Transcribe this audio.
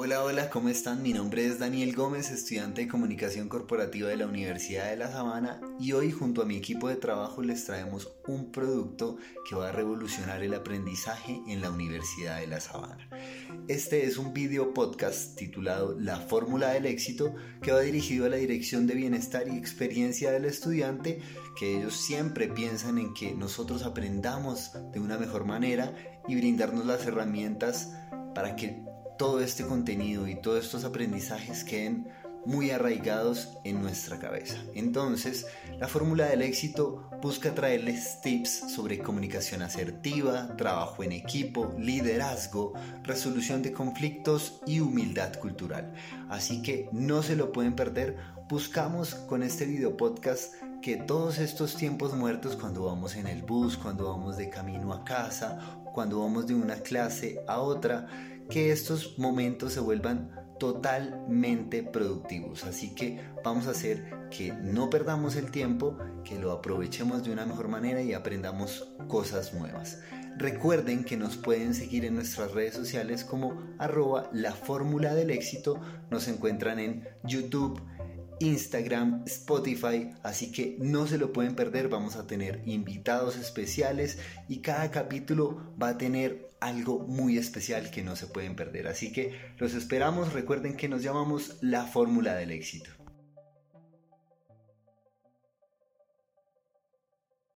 Hola, hola, ¿cómo están? Mi nombre es Daniel Gómez, estudiante de Comunicación Corporativa de la Universidad de La Sabana y hoy junto a mi equipo de trabajo les traemos un producto que va a revolucionar el aprendizaje en la Universidad de La Sabana. Este es un video podcast titulado La Fórmula del Éxito que va dirigido a la Dirección de Bienestar y Experiencia del Estudiante, que ellos siempre piensan en que nosotros aprendamos de una mejor manera y brindarnos las herramientas para que todo este contenido y todos estos aprendizajes queden muy arraigados en nuestra cabeza. Entonces, la fórmula del éxito busca traerles tips sobre comunicación asertiva, trabajo en equipo, liderazgo, resolución de conflictos y humildad cultural. Así que no se lo pueden perder. Buscamos con este video podcast que todos estos tiempos muertos cuando vamos en el bus, cuando vamos de camino a casa, cuando vamos de una clase a otra, que estos momentos se vuelvan totalmente productivos. Así que vamos a hacer que no perdamos el tiempo, que lo aprovechemos de una mejor manera y aprendamos cosas nuevas. Recuerden que nos pueden seguir en nuestras redes sociales como arroba la fórmula del éxito. Nos encuentran en YouTube, Instagram, Spotify, así que no se lo pueden perder, vamos a tener invitados especiales y cada capítulo va a tener algo muy especial que no se pueden perder, así que los esperamos, recuerden que nos llamamos la fórmula del éxito.